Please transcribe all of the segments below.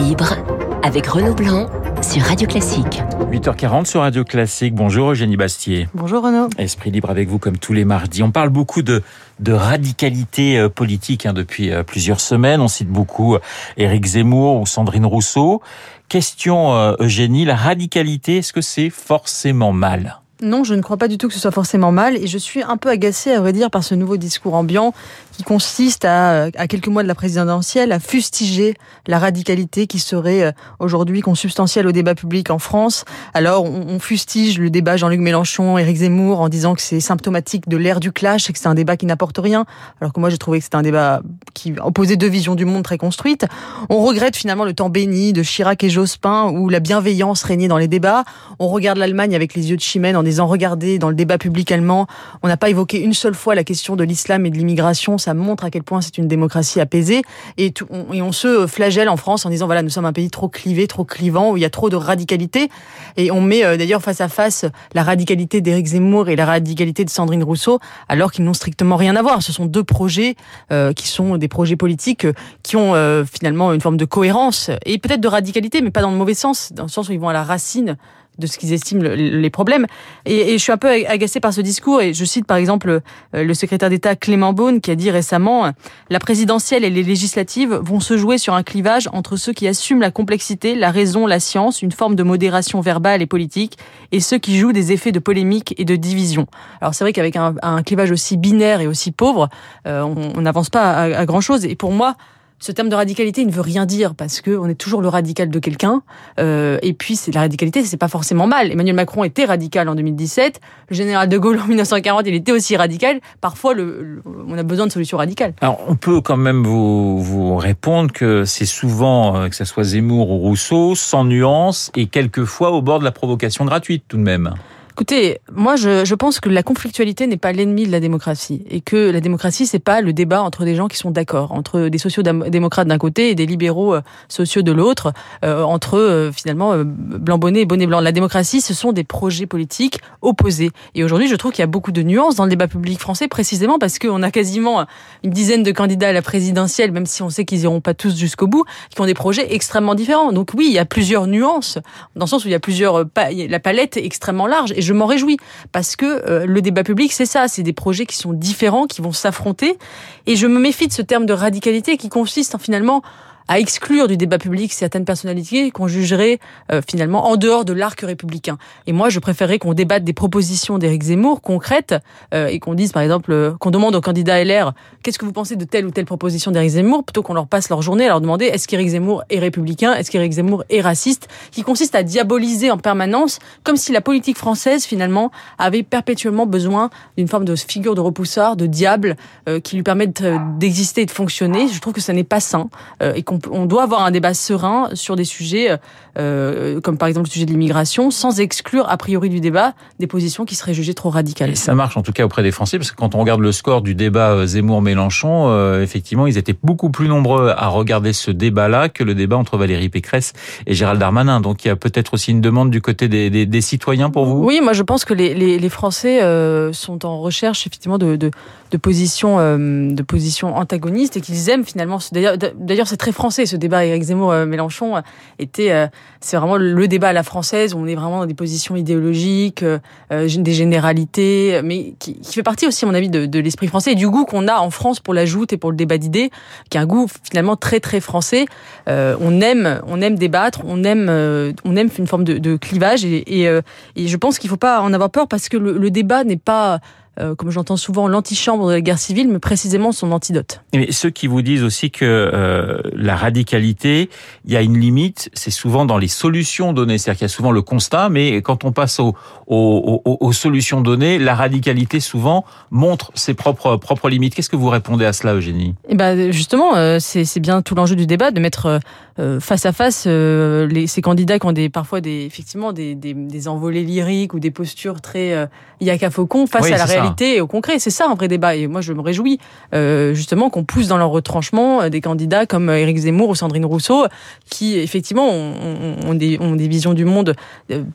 libre avec Renaud Blanc sur Radio Classique. 8h40 sur Radio Classique. Bonjour Eugénie Bastier. Bonjour Renaud. Esprit libre avec vous comme tous les mardis. On parle beaucoup de, de radicalité euh, politique hein, depuis euh, plusieurs semaines. On cite beaucoup euh, Éric Zemmour ou Sandrine Rousseau. Question Eugénie, la radicalité, est-ce que c'est forcément mal? Non, je ne crois pas du tout que ce soit forcément mal et je suis un peu agacée à vrai dire par ce nouveau discours ambiant qui consiste à, à quelques mois de la présidentielle à fustiger la radicalité qui serait euh, aujourd'hui consubstantielle au débat public en France. Alors on, fustige le débat Jean-Luc Mélenchon, Éric Zemmour en disant que c'est symptomatique de l'ère du clash et que c'est un débat qui n'apporte rien, alors que moi j'ai trouvé que c'était un débat qui opposait deux visions du monde très construites. On regrette finalement le temps béni de Chirac et Jospin où la bienveillance régnait dans les débats. On regarde l'Allemagne avec les yeux de Chimène en disant regardez dans le débat public allemand, on n'a pas évoqué une seule fois la question de l'islam et de l'immigration. Ça montre à quel point c'est une démocratie apaisée et, on, se flagelle en France en disant voilà nous sommes un pays trop clivé, trop clivant où il y a trop de radicalité et on met euh, d'ailleurs face à face la radicalité d'Éric Zemmour et la radicalité de Sandrine Rousseau alors qu'ils n'ont strictement rien à voir. Ce sont deux projets euh, qui sont des projets politiques euh, qui ont finalement une forme de cohérence et peut-être de radicalité mais pas dans le mauvais sens, dans le sens où ils vont à la racine de ce qu'ils estiment les problèmes. Et, je suis un peu agacée par ce discours. Et je cite par exemple euh, le secrétaire d'État Clément Beaune qui a dit récemment la présidentielle et les législatives vont se jouer sur un clivage entre ceux qui assument la complexité, la raison, la science, une forme de modération verbale et politique, et ceux qui jouent des effets de polémique et de division. Alors c'est vrai qu'avec un, clivage aussi binaire et aussi pauvre, euh, on n'avance pas à, à grand chose. Et pour moi, ce terme de radicalité il ne veut rien dire parce que on est toujours le radical de quelqu'un. Euh, et puis c'est la radicalité, c'est pas forcément mal. Emmanuel Macron était radical en 2017. Le général de Gaulle en 1940, il était aussi radical. Parfois, le, on a besoin de solutions radicales. Alors on peut quand même vous, vous répondre que c'est souvent, euh, que ce soit Zemmour ou Rousseau, sans nuance et quelquefois au bord de la provocation gratuite tout de même. Écoutez, moi je, je pense que la conflictualité n'est pas l'ennemi de la démocratie et que la démocratie c'est pas le débat entre des gens qui sont d'accord, entre des sociaux-démocrates d'un côté et des libéraux euh, sociaux de l'autre, euh, entre euh, finalement blanc bonnet et bonnet blanc. La démocratie ce sont des projets politiques opposés. Et aujourd'hui je trouve qu'il y a beaucoup de nuances dans le débat public français précisément parce qu'on a quasiment une dizaine de candidats à la présidentielle, même si on sait qu'ils iront pas tous jusqu'au bout, qui ont des projets extrêmement différents. Donc oui, il y a plusieurs nuances dans le sens où il y a plusieurs, la palette est extrêmement large je m'en réjouis parce que euh, le débat public, c'est ça, c'est des projets qui sont différents, qui vont s'affronter. Et je me méfie de ce terme de radicalité qui consiste en finalement à exclure du débat public certaines personnalités qu'on jugerait euh, finalement en dehors de l'arc républicain. Et moi, je préférerais qu'on débatte des propositions d'Éric Zemmour concrètes euh, et qu'on dise, par exemple, euh, qu'on demande aux candidats LR qu'est-ce que vous pensez de telle ou telle proposition d'Éric Zemmour, plutôt qu'on leur passe leur journée à leur demander est-ce qu'Éric Zemmour est républicain, est-ce qu'Éric Zemmour est raciste, qui consiste à diaboliser en permanence, comme si la politique française finalement avait perpétuellement besoin d'une forme de figure de repoussard, de diable, qui lui permette d'exister et de fonctionner. Je trouve que ça n'est pas sain et on, doit avoir un débat serein sur des sujets euh, comme par exemple le sujet de l'immigration, sans exclure a priori du débat des positions qui seraient jugées trop radicales. Et ça marche en tout cas auprès des Français, parce que quand on regarde le score du débat euh, Zemmour-Mélenchon, euh, effectivement, ils étaient beaucoup plus nombreux à regarder ce débat-là que le débat entre Valérie Pécresse et Gérald Darmanin. Donc il y a peut-être aussi une demande du côté des, des, des, citoyens pour vous? Oui, moi je pense que les, les, les Français euh, sont en recherche effectivement de, de, de positions de positions antagonistes et qu'ils aiment finalement. D'ailleurs, c'est très français ce débat. Éric Zemmour-Mélenchon était c'est vraiment le débat à la française où on est vraiment dans des positions idéologiques, euh, des généralités, mais qui, qui, fait partie aussi, à mon avis, de, de l'esprit français et du goût qu'on a en France pour la joute et pour le débat d'idées, qui est un goût finalement très très français. Euh, on aime, on aime débattre, on aime, euh, on aime une forme de, de clivage et, et, euh, je pense qu'il faut pas en avoir peur parce que le, le débat n'est pas euh, comme j'entends souvent, l'antichambre de la guerre civile, mais précisément son antidote. Mais ceux qui vous disent aussi que euh, la radicalité, il y a une limite, c'est souvent dans les solutions données. C'est-à-dire qu'il y a souvent le constat, mais quand on passe aux, aux, aux, solutions données, la radicalité souvent montre ses propres, propres limites. Qu'est-ce que vous répondez à cela, Eugénie? Eh ben justement, euh, c'est bien tout l'enjeu du débat de mettre euh, face à face les, ces candidats qui ont des, parfois des, effectivement des, des, des envolées lyriques ou des postures très euh, yaka faucon face à la réalité au concret. C'est ça un vrai débat. Et moi, je me réjouis euh, justement qu'on pousse dans leur retranchement euh, des candidats comme euh, Éric Zemmour ou Sandrine Rousseau, qui effectivement ont, des, ont des, visions du monde,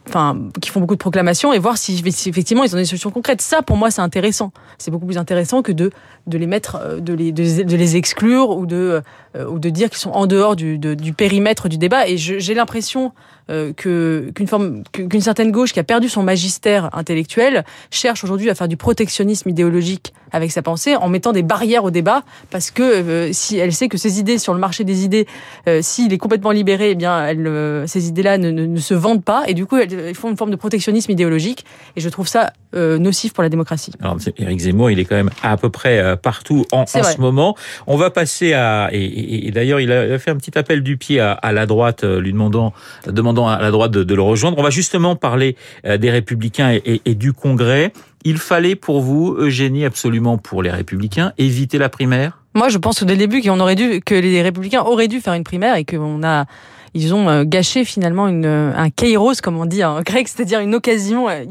enfin, qui font beaucoup de proclamations, et voir si, effectivement ils ont des solutions concrètes. Ça, pour moi, c'est intéressant. C'est beaucoup plus intéressant que de de les mettre, de les, de, les exclure ou de, ou de dire qu'ils sont en dehors du, du périmètre du débat. Et j'ai l'impression euh, que qu'une forme qu'une certaine gauche qui a perdu son magistère intellectuel cherche aujourd'hui à faire du protectionnisme idéologique avec sa pensée en mettant des barrières au débat parce que euh, si elle sait que ses idées sur le marché des idées euh, s'il est complètement libéré eh bien elle, ces idées-là ne, ne, se vendent pas et du coup elles, font une forme de protectionnisme idéologique et je trouve ça nocif pour la démocratie. Alors Éric Zemmour il est quand même à peu près partout en, en ce moment. On va passer à et, et, d'ailleurs il a fait un petit appel du pied à, à la droite lui demandant demandant à la droite de, le rejoindre. On va justement parler euh, des Républicains et, et, du Congrès. Il fallait pour vous, Eugénie, absolument pour les Républicains, éviter la primaire? Moi, je pense le début qu'on aurait dû, que les Républicains auraient dû faire une primaire et qu'on a ils ont euh, gâché finalement une, un kairos, comme on dit en grec, c'est-à-dire une occasion, euh,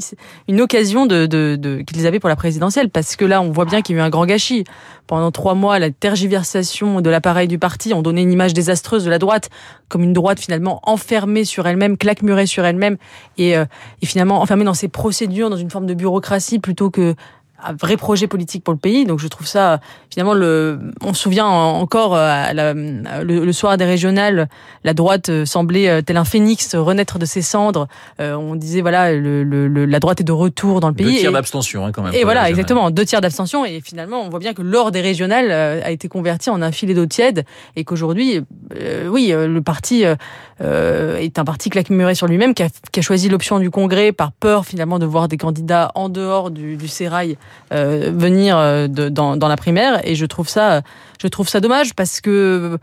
une occasion de, de, de qu'ils avaient pour la présidentielle, parce que là, on voit bien qu'il y a eu un grand gâchis. Pendant trois mois, la tergiversation de l'appareil du parti ont donné une image désastreuse de la droite, comme une droite finalement enfermée sur elle-même, claquemurée sur elle-même, et, euh, et finalement enfermée dans ses procédures, dans une forme de bureaucratie, plutôt que un vrai projet politique pour le pays. Donc je trouve ça finalement le. On se souvient encore euh, le, soir des régionales, la droite euh, semblait euh, tel un phénix renaître de ses cendres. on disait voilà le, la droite est de retour dans le pays. Deux tiers d'abstention hein, quand même. Et voilà exactement deux tiers d'abstention et finalement on voit bien que l'or des régionales a été converti en un filet d'eau tiède et qu'aujourd'hui oui le parti est un parti claquemuré sur lui-même qui a, qui a choisi l'option du Congrès par peur finalement de voir des candidats en dehors du, du sérail euh, venir euh, de, dans, dans, la primaire. Et je trouve ça je trouve ça dommage parce que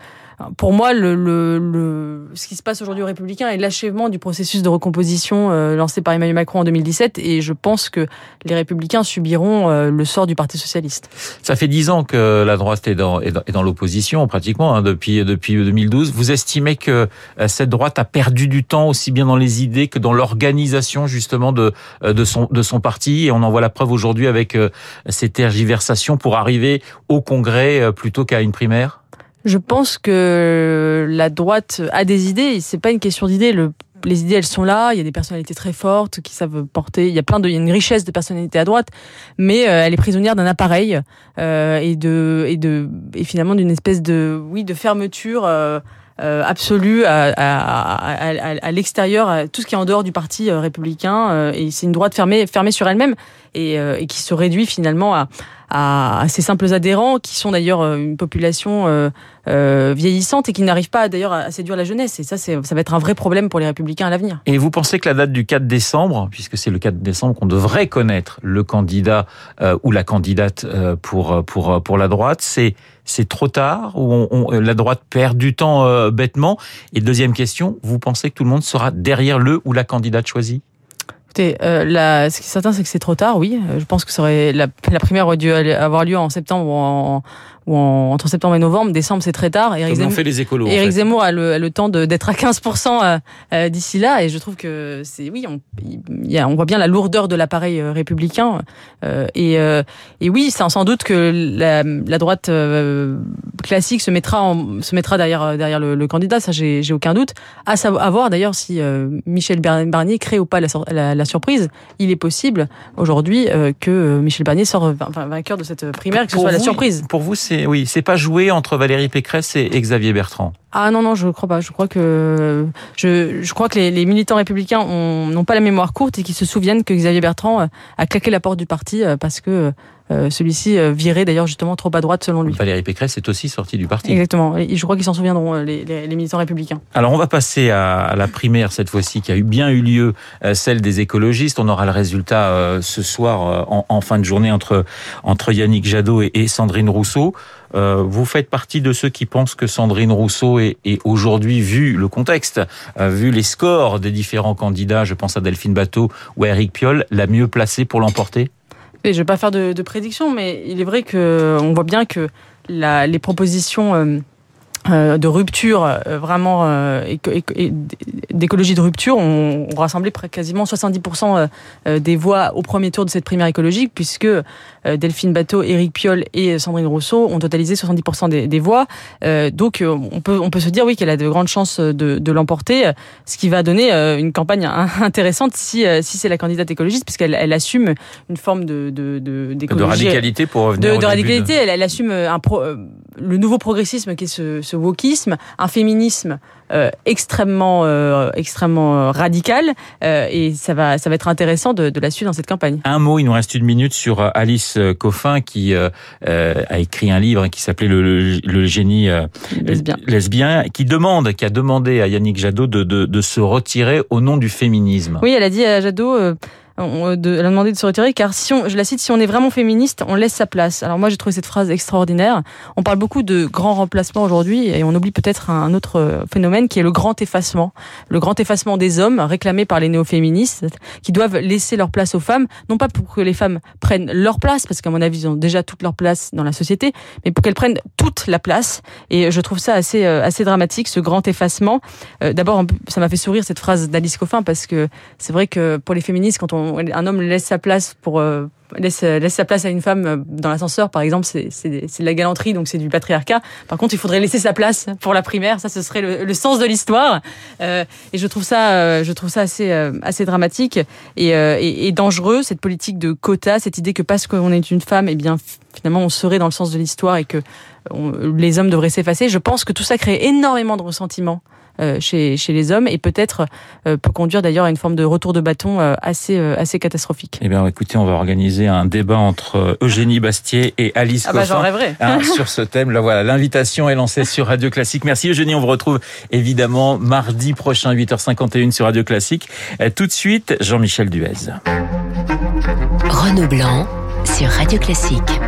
pour moi, le, le, le, ce qui se passe aujourd'hui aux Républicains est l'achèvement du processus de recomposition euh, lancé par Emmanuel Macron en 2017, et je pense que les Républicains subiront euh, le sort du Parti socialiste. Ça fait dix ans que la droite est dans, est dans, dans l'opposition, pratiquement, hein, depuis, depuis 2012. Vous estimez que euh, cette droite a perdu du temps aussi bien dans les idées que dans l'organisation justement de, de, son, de son parti, et on en voit la preuve aujourd'hui avec ces tergiversations pour arriver au Congrès plutôt qu'à une primaire? Je pense que la droite a des idées. C'est pas une question d'idées. Le, les idées, elles sont là. Il y a des personnalités très fortes qui savent porter. Il y a plein de, il y a une richesse de personnalités à droite, mais euh, elle est prisonnière d'un appareil euh, et de et de et finalement d'une espèce de oui de fermeture. Euh, euh absolue à, à, à, à l'extérieur, tout ce qui est en dehors du parti euh, républicain, et c'est une droite fermée, fermée sur elle-même et, et qui se réduit finalement à, à, ces simples adhérents, qui sont d'ailleurs euh, une population euh, euh, vieillissante et qui n'arrive pas d'ailleurs à séduire la jeunesse. Et ça, ça va être un vrai problème pour les républicains à l'avenir. Et vous pensez que la date du 4 décembre, puisque c'est le 4 décembre qu'on devrait connaître le candidat ou la candidate pour pour pour la droite, c'est c'est trop tard ou on, la droite perd du temps bêtement? Et deuxième question, vous pensez que tout le monde sera derrière le ou la candidate choisie? Écoutez, euh, ce qui est certain, c'est que c'est trop tard, oui. Euh, je pense que ça aurait, la, la primaire aurait dû avoir lieu en septembre ou en, ou entre septembre et novembre. Décembre, c'est très tard. Eric Zemmour, fait les écolos, Eric Zemmour a le, le temps d'être à 15% euh, euh, d'ici là, et je trouve que c'est oui, on, y a, on voit bien la lourdeur de l'appareil euh, républicain, et, et oui, c'est sans doute que la, la droite classique se mettra en, se mettra derrière derrière le, le candidat, ça j'ai aucun doute. À savoir, à voir d'ailleurs si Michel Barnier crée ou pas la, la, la surprise. Il est possible aujourd'hui que Michel Barnier sort vainqueur de cette primaire, que ce soit la surprise. Pour vous, c'est oui, c'est pas joué entre Valérie Pécresse et Xavier Bertrand. Ah non non, je crois pas. Je crois que je, crois que les, les militants républicains n'ont pas la mémoire courte et qu'ils se souviennent que Xavier Bertrand euh, a claqué la porte du parti euh, parce que euh, celui-ci virait d'ailleurs justement trop à droite selon lui. Valérie Pécresse est aussi sortie du parti. Exactement. Et je crois qu'ils s'en souviendront les, les, les, militants républicains. Alors on va passer à, la primaire cette fois-ci qui a eu bien eu lieu, celle des écologistes. On aura le résultat ce soir en, en, fin de journée entre entre Yannick Jadot et, et Sandrine Rousseau. Euh, vous faites partie de ceux qui pensent que Sandrine Rousseau est, aujourd'hui, vu le contexte, euh, vu les scores des différents candidats, je pense à Delphine Bateau ou à Eric Piolle, la mieux placée pour l'emporter? Je ne vais pas faire de, de prédiction, mais il est vrai que on voit bien que la, les propositions euh, de rupture euh, vraiment euh, d'écologie de rupture ont, rassemblé quasiment 70% des voix au premier tour de cette primaire écologique puisque Delphine Bateau, Éric Piolle et Sandrine Rousseau ont totalisé 70% des, des, voix. donc on peut on peut se dire oui qu'elle a de grandes chances de, de l'emporter, ce qui va donner une campagne intéressante si si c'est la candidate écologiste puisqu'elle elle assume une forme de de de, de radicalité pour revenir de, radicalité. Elle, elle, assume un pro, le nouveau progressisme qui est ce, ce wokisme, un féminisme euh, extrêmement euh, extrêmement euh, radical euh, et ça va ça va être intéressant de, de, la suivre dans cette campagne. Un mot, il nous reste une minute sur Alice Coffin qui a écrit un livre qui s'appelait le, le, génie lesbien. lesbien, qui demande, qui a demandé à Yannick Jadot de, de, de se retirer au nom du féminisme. Oui, elle a dit à Jadot de, elle a demandé de se retirer car si on, je la cite, si on est vraiment féministe, on laisse sa place. Alors moi j'ai trouvé cette phrase extraordinaire. On parle beaucoup de grand remplacement aujourd'hui et on oublie peut-être un autre phénomène qui est le grand effacement. Le grand effacement des hommes réclamé par les néo-féministes qui doivent laisser leur place aux femmes, non pas pour que les femmes prennent leur place, parce qu'à mon avis ils ont déjà toute leur place dans la société, mais pour qu'elles prennent toute la place. Et je trouve ça assez, euh, assez dramatique, ce grand effacement. Euh, d'abord, ça m'a fait sourire cette phrase d'Alice Coffin parce que c'est vrai que pour les féministes, quand on un homme laisse sa place pour euh, laisse, laisse sa place à une femme euh, dans l'ascenseur, par exemple, c'est de la galanterie, donc c'est du patriarcat. Par contre, il faudrait laisser sa place pour la primaire. Ça, ce serait le, sens de l'histoire. Euh, et je trouve ça, je trouve ça assez, assez dramatique et, et, dangereux cette politique de quota, cette idée que parce qu'on est une femme, et eh bien finalement on serait dans le sens de l'histoire et que les hommes devraient s'effacer. Je pense que tout ça crée énormément de ressentiment euh, chez, chez les hommes et peut-être euh, peut conduire d'ailleurs à une forme de retour de bâton euh, assez, assez catastrophique. Eh bien, écoutez, on va organiser un débat entre Eugénie Bastier et Alice ah bah, Coffin hein, sur ce thème. Là, voilà, l'invitation est lancée sur Radio Classique. Merci Eugénie. On vous retrouve évidemment mardi prochain, 8h51 sur Radio Classique. Tout de suite, Jean-Michel Duez. Renaud Blanc sur Radio Classique.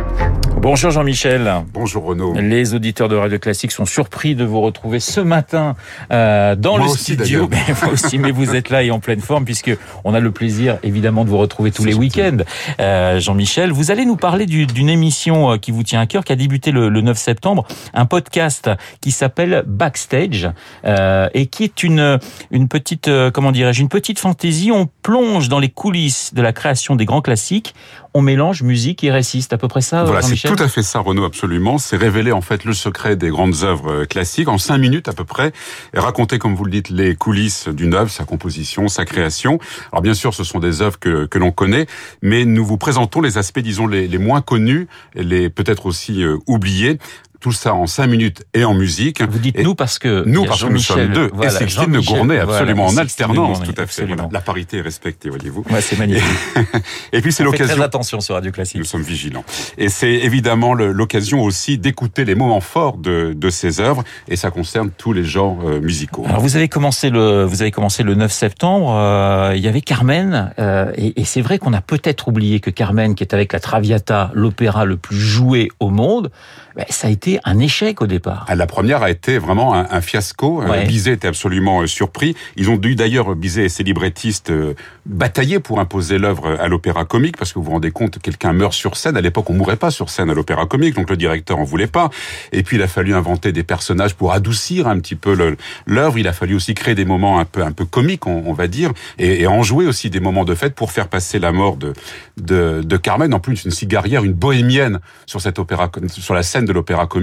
Bonjour Jean-Michel. Bonjour Renaud. Les auditeurs de Radio Classique sont surpris de vous retrouver ce matin euh, dans le studio. Mais vous aussi, mais vous êtes là et en pleine forme puisque on a le plaisir évidemment de vous retrouver tous les week-ends. Euh, Jean-Michel, vous allez nous parler d'une émission euh, qui vous tient à cœur, qui a débuté le, 9 septembre, un podcast qui s'appelle Backstage euh, et qui est une une petite euh, comment dirais-je une petite fantaisie. On plonge dans les coulisses de la création des grands classiques on mélange musique et récit. C'est à peu près ça, Voilà, c'est tout à fait ça, Renaud, absolument. C'est révéler en fait le secret des grandes œuvres euh, classiques en cinq minutes à peu près, et raconter, comme vous le dites, les coulisses d'une œuvre, sa composition, sa création. Alors bien sûr, ce sont des œuvres que, que l'on connaît, mais nous vous présentons les aspects, disons, les, les moins connus, les peut-être aussi euh, oubliés, tout ça en cinq minutes et en musique. Vous dites nous parce que nous parce que nous sommes deux et c'est Christine Gournay absolument en alternance, tout à fait. La parité est respectée, voyez-vous. Ouais, c'est magnifique. et puis c'est l'occasion. Très attention sur Radio Classique. Nous sommes vigilants. Et c'est évidemment l'occasion aussi d'écouter les moments forts de, de ces œuvres et ça concerne tous les genres euh, musicaux. Alors vous avez commencé le vous avez commencé le 9 septembre. Euh, il y avait Carmen euh, et, et c'est vrai qu'on a peut-être oublié que Carmen, qui est avec la Traviata, l'opéra le plus joué au monde, ben, ça a été un échec au départ. Ah, la première a été vraiment un, fiasco. Euh, Bizet était absolument euh, surpris. Ils ont dû d'ailleurs, Bizet et ses librettistes, euh, batailler pour imposer l'œuvre à l'opéra comique, parce que vous vous rendez compte, quelqu'un meurt sur scène. À l'époque, on mourait pas sur scène à l'opéra comique, donc le directeur en voulait pas. Et puis, il a fallu inventer des personnages pour adoucir un petit peu l'œuvre. Il a fallu aussi créer des moments un peu, un peu comiques, on, va dire, et, et, en jouer aussi des moments de fête pour faire passer la mort de, de, de Carmen. En plus, une cigarière, une bohémienne sur cette opéra, sur la scène de l'opéra comique,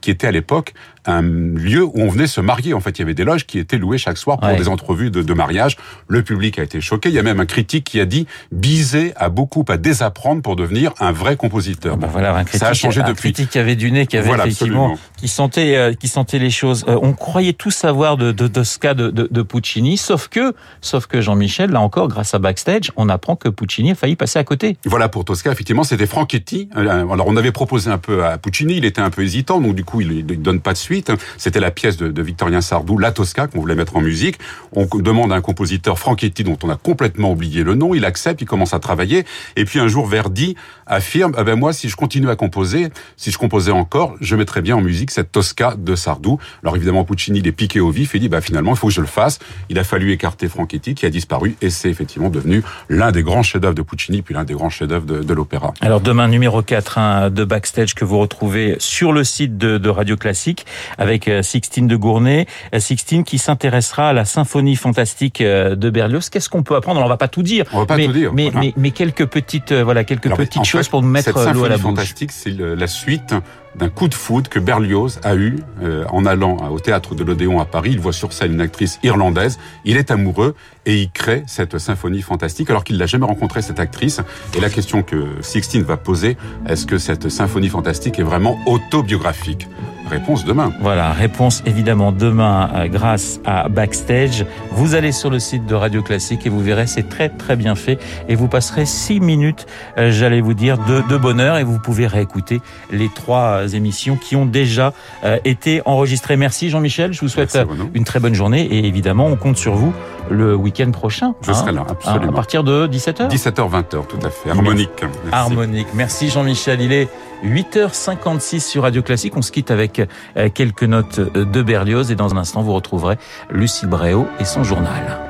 qui était à l'époque un lieu où on venait se marier. En fait, il y avait des loges qui étaient louées chaque soir pour des entrevues de, de, mariage. Le public a été choqué. Il y a même un critique qui a dit Bizet a beaucoup à désapprendre pour devenir un vrai compositeur. Ben voilà, un critique, ça a changé un depuis. critique qui avait du nez, qui avait effectivement, qui sentait, euh, qui sentait les choses. Euh, on croyait tout savoir de, de, de ce cas de, de, de, Puccini, sauf que, sauf que Jean-Michel, là encore, grâce à Backstage, on apprend que Puccini a failli passer à côté. Voilà pour Tosca, effectivement, c'était Franchetti. Euh, alors on avait proposé un peu à Puccini, il était un peu hésitant, donc du coup il, il donne pas de suite. C'était la pièce de, Victorien Sardou, La Tosca, qu'on voulait mettre en musique. On demande à un compositeur, Franchetti, dont on a complètement oublié le nom. Il accepte, il commence à travailler. Et puis un jour, Verdi affirme, ah ben moi, si je continue à composer, si je composais encore, je mettrais bien en musique cette Tosca de Sardou. Alors évidemment, Puccini, il est piqué au vif et dit, bah finalement, il faut que je le fasse. Il a fallu écarter Franchetti, qui a disparu, et c'est effectivement devenu l'un des grands chefs-d'œuvre de Puccini, puis l'un des grands chefs-d'œuvre de, de l'opéra. Alors demain, numéro 4 hein, de Backstage que vous retrouvez sur le site de, de Radio Classique. Avec Sixtine de Gournay. Sixtine qui s'intéressera à la symphonie fantastique de Berlioz. Qu'est-ce qu'on peut apprendre? On va pas tout dire. On va pas mais, tout dire. Mais, mais, mais, quelques petites, voilà, quelques petites choses pour nous mettre l'eau à la bouche. fantastique, c'est la suite d'un coup de foudre que Berlioz a eu euh, en allant au théâtre de l'Odéon à Paris. Il voit sur scène une actrice irlandaise. Il est amoureux et il crée cette symphonie fantastique alors qu'il n'a jamais rencontré cette actrice. Et la question que Sixtine va poser, est-ce que cette symphonie fantastique est vraiment autobiographique? Réponse demain. Voilà, réponse évidemment demain euh, grâce à Backstage. Vous allez sur le site de Radio Classique et vous verrez, c'est très très bien fait. Et vous passerez six minutes, euh, j'allais vous dire, de, de bonheur et vous pouvez réécouter les trois émissions qui ont déjà euh, été enregistrées. Merci Jean-Michel, je vous souhaite une très bonne journée et évidemment on compte sur vous le week-end prochain. Je serai là, absolument. À partir de 17h 17h, 20h, tout à fait. Harmonique. Merci. Harmonique. Merci Jean-Michel. Il est 8h56 sur Radio Classique. On se quitte avec euh, quelques notes de Berlioz et dans un instant, vous retrouverez Lucille Bréau et son journal.